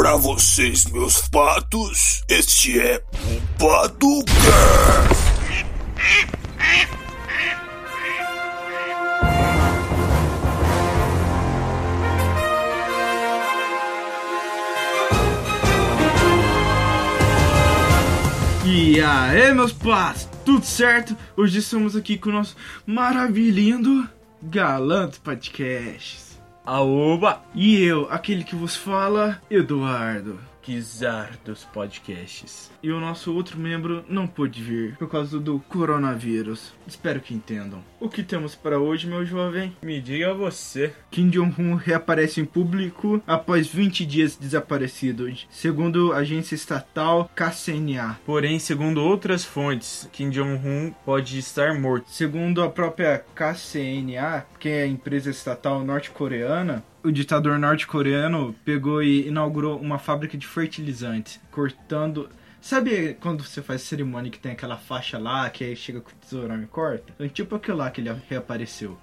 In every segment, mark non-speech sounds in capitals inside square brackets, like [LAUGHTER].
Pra vocês, meus patos, este é o Paducast. E aí, meus pás, tudo certo? Hoje estamos aqui com o nosso maravilhindo Galanto Podcasts. Aoba! E eu, aquele que vos fala, Eduardo. Kizar dos podcasts. E o nosso outro membro não pôde vir por causa do coronavírus. Espero que entendam. O que temos para hoje, meu jovem? Me diga você. Kim Jong-un reaparece em público após 20 dias desaparecido, segundo a agência estatal KCNA. Porém, segundo outras fontes, Kim Jong-un pode estar morto. Segundo a própria KCNA, que é a empresa estatal norte-coreana, o ditador norte-coreano pegou e inaugurou uma fábrica de fertilizantes, cortando. Sabe quando você faz cerimônia que tem aquela faixa lá, que aí chega com o tesourão e corta? Então, tipo aquilo lá que ele reapareceu.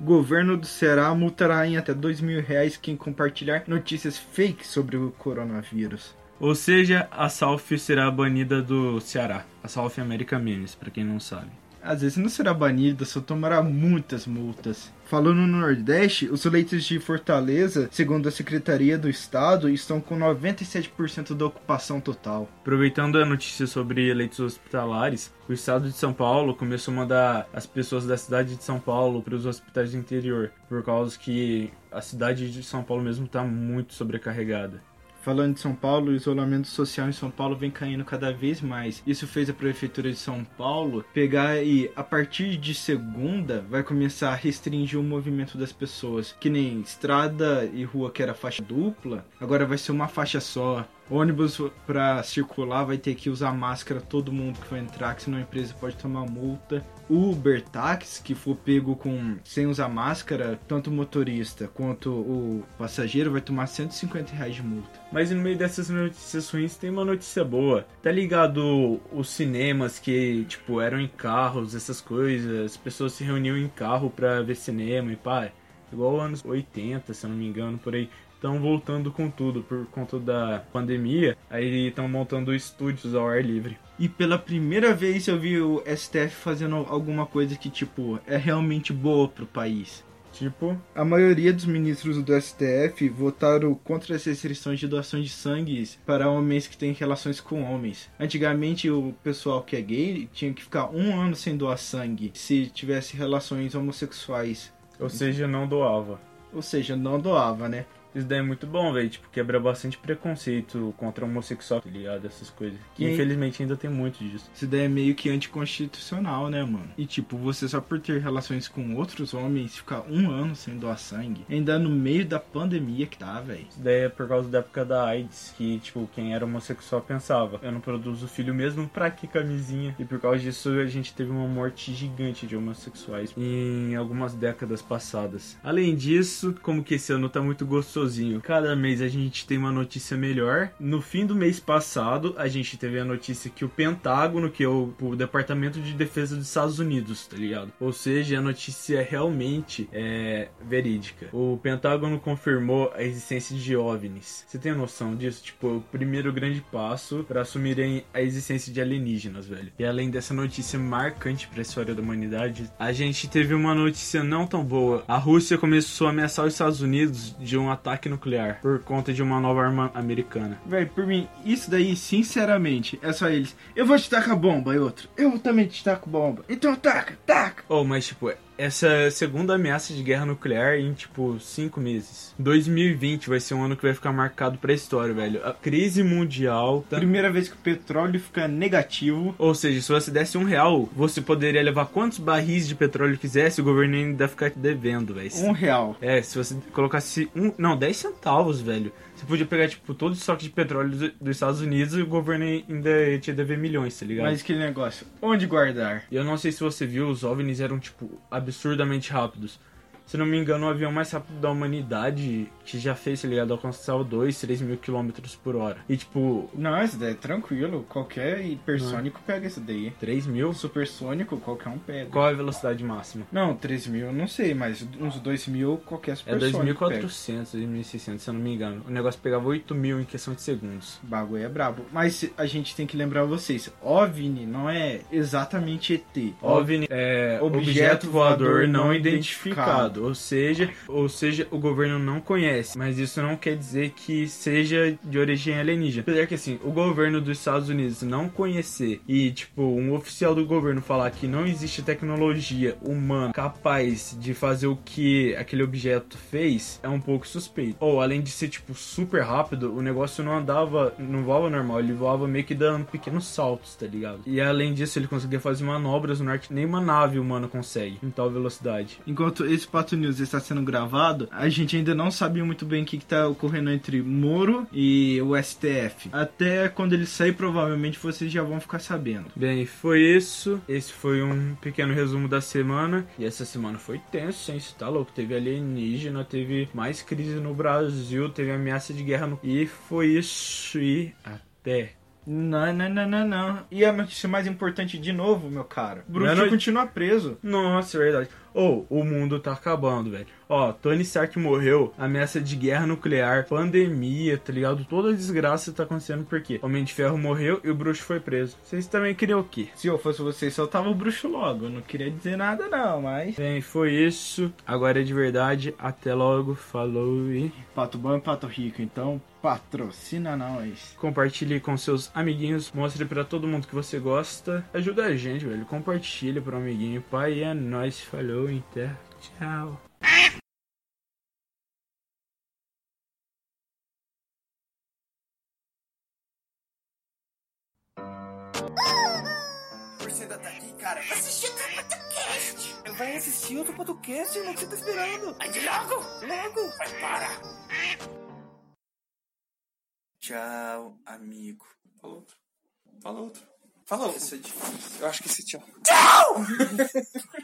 Governo do Ceará multará em até dois mil reais quem compartilhar notícias fake sobre o coronavírus. Ou seja, a South será banida do Ceará. A South America Memes, pra quem não sabe. Às vezes não será banida, só tomará muitas multas. Falando no Nordeste, os leitos de Fortaleza, segundo a Secretaria do Estado, estão com 97% da ocupação total. Aproveitando a notícia sobre leitos hospitalares, o Estado de São Paulo começou a mandar as pessoas da cidade de São Paulo para os hospitais do interior, por causa que a cidade de São Paulo mesmo está muito sobrecarregada. Falando de São Paulo, o isolamento social em São Paulo vem caindo cada vez mais. Isso fez a prefeitura de São Paulo pegar e a partir de segunda vai começar a restringir o movimento das pessoas, que nem estrada e rua que era faixa dupla, agora vai ser uma faixa só. Ônibus para circular vai ter que usar máscara todo mundo que for entrar, que senão a empresa pode tomar multa. Uber, táxi que for pego com sem usar máscara, tanto o motorista quanto o passageiro vai tomar 150 reais de multa. Mas no meio dessas notícias ruins tem uma notícia boa. Tá ligado os cinemas que, tipo, eram em carros, essas coisas, as pessoas se reuniam em carro pra ver cinema e pá. Igual anos 80, se eu não me engano, por aí estão voltando com tudo por conta da pandemia. Aí estão montando estúdios ao ar livre. E pela primeira vez eu vi o STF fazendo alguma coisa que, tipo, é realmente boa pro país. Tipo, A maioria dos ministros do STF votaram contra as restrições de doação de sangue para homens que têm relações com homens. Antigamente, o pessoal que é gay tinha que ficar um ano sem doar sangue se tivesse relações homossexuais. ou seja, não doava. Ou seja, não doava, né? Isso daí é muito bom, velho. Tipo, quebra bastante preconceito contra homossexual, tá ligado? Essas coisas. Que E infelizmente ainda tem muito disso. Isso daí é meio que anticonstitucional, né, mano? E tipo, você só por ter relações com outros homens ficar um ano sem doar sangue, ainda no meio da pandemia que tá, velho. Isso daí é por causa da época da AIDS, que, tipo, quem era homossexual pensava, eu não produzo filho mesmo, pra que camisinha? E por causa disso a gente teve uma morte gigante de homossexuais em algumas décadas passadas. Além disso, como que esse ano tá muito gostosinho, cada mês a gente tem uma notícia melhor. No fim do mês passado, a gente teve a notícia que o Pentágono, que é o, o Departamento de Defesa dos Estados Unidos, tá ligado? Ou seja, a notícia realmente é verídica. O Pentágono confirmou a existência de OVNIs. Você tem noção disso? Tipo, o primeiro grande passo para assumirem a existência de alienígenas, velho. E além dessa notícia marcante para a história da humanidade, a gente teve uma notícia não tão boa. A Rússia começou a ameaçar os Estados Unidos de um ataque nuclear por conta de uma nova arma americana. Véi, por mim, isso daí, sinceramente, é só eles. Eu vou te tacar bomba, e outro. Eu também te taco bomba. Então taca, taca. Oh, mas tipo, essa segunda ameaça de guerra nuclear em tipo cinco meses. 2020 vai ser um ano que vai ficar marcado pra história, velho. A crise mundial. tá- Primeira vez que o petróleo fica negativo. Ou seja, se você desse um real, você poderia levar quantos barris de petróleo quisesse, o governo ainda ficar te devendo, velho. Um real. É, se você colocasse um. Não, 10 centavos, velho. Você podia pegar, tipo, todo o estoque de petróleo do- dos Estados Unidos e o governo ainda ia te dever milhões, tá ligado? Mas aquele negócio, onde guardar? E eu não sei se você viu, os OVNIs eram, tipo, absurdamente rápidos. Se não me engano, o avião mais rápido da humanidade que já fez, tá ligado? Alcançar o 2, 3 mil quilômetros por hora. E tipo, Não, esse daí é tranquilo. Qualquer hipersônico pega esse daí. 3 mil? Supersônico, qualquer um pega. Qual é a velocidade máxima? Não, 3 mil eu não sei, mas uns 2 mil qualquer É supersônico pega. 2.400, 2.600, se eu não me engano. O negócio pegava 8 mil em questão de segundos. O bagulho é brabo. Mas a gente tem que lembrar vocês, OVNI não é exatamente ET. OVNI é Objeto objeto, voador, voador não não identificado, ou seja, ou seja, o governo não conhece, mas isso não quer dizer que seja de origem alienígena. Apesar que assim, o governo dos Estados Unidos não conhecer e tipo um oficial do governo falar que não existe tecnologia humana capaz de fazer o que aquele objeto fez, é um pouco suspeito. Ou além de ser tipo super rápido, o negócio não andava, não voava normal, ele voava meio que dando pequenos saltos, tá ligado? E além disso, ele conseguia fazer manobras no ar que nenhuma nave humana consegue em tal velocidade. Enquanto esse Pato News está sendo gravado, a gente ainda não sabe muito bem o que está ocorrendo entre Moro e o STF. Até quando ele sair, provavelmente vocês já vão ficar sabendo. Bem, foi isso. Esse foi um pequeno resumo da semana. E essa semana foi tenso, hein? Você tá louco? Teve alienígena, teve mais crise no Brasil, teve ameaça de guerra no. E foi isso. E até. Não, não, não, não, não. E a notícia mais importante de novo, meu cara. Não é no- continua preso. Nossa, é verdade. Ou, o mundo tá acabando, velho. Ó, Tony Stark morreu, ameaça de guerra nuclear, pandemia, tá ligado? Toda a desgraça tá acontecendo porque o Homem de Ferro morreu e o bruxo foi preso. Vocês também queriam o quê? Se eu fosse vocês, soltava o bruxo logo. Eu não queria dizer nada, não, mas. Bem, foi isso. Agora é de verdade. Até logo. Falou e. Pato bom e pato rico, então patrocina nós. Compartilhe com seus amiguinhos, mostre pra todo mundo que você gosta. Ajuda a gente, velho. Compartilhe pro amiguinho. Pai, é nóis. Falou, então. Tchau. Você ainda tá aqui, cara? Assistir o podcast. Vai assistir outro podcast, irmão. O que você tá esperando? Vai de logo. Logo! Vai, para! Tchau, amigo. Fala outro. Fala outro. Fala outro. Isso é difícil. Eu acho que esse tchau. Tchau! [LAUGHS]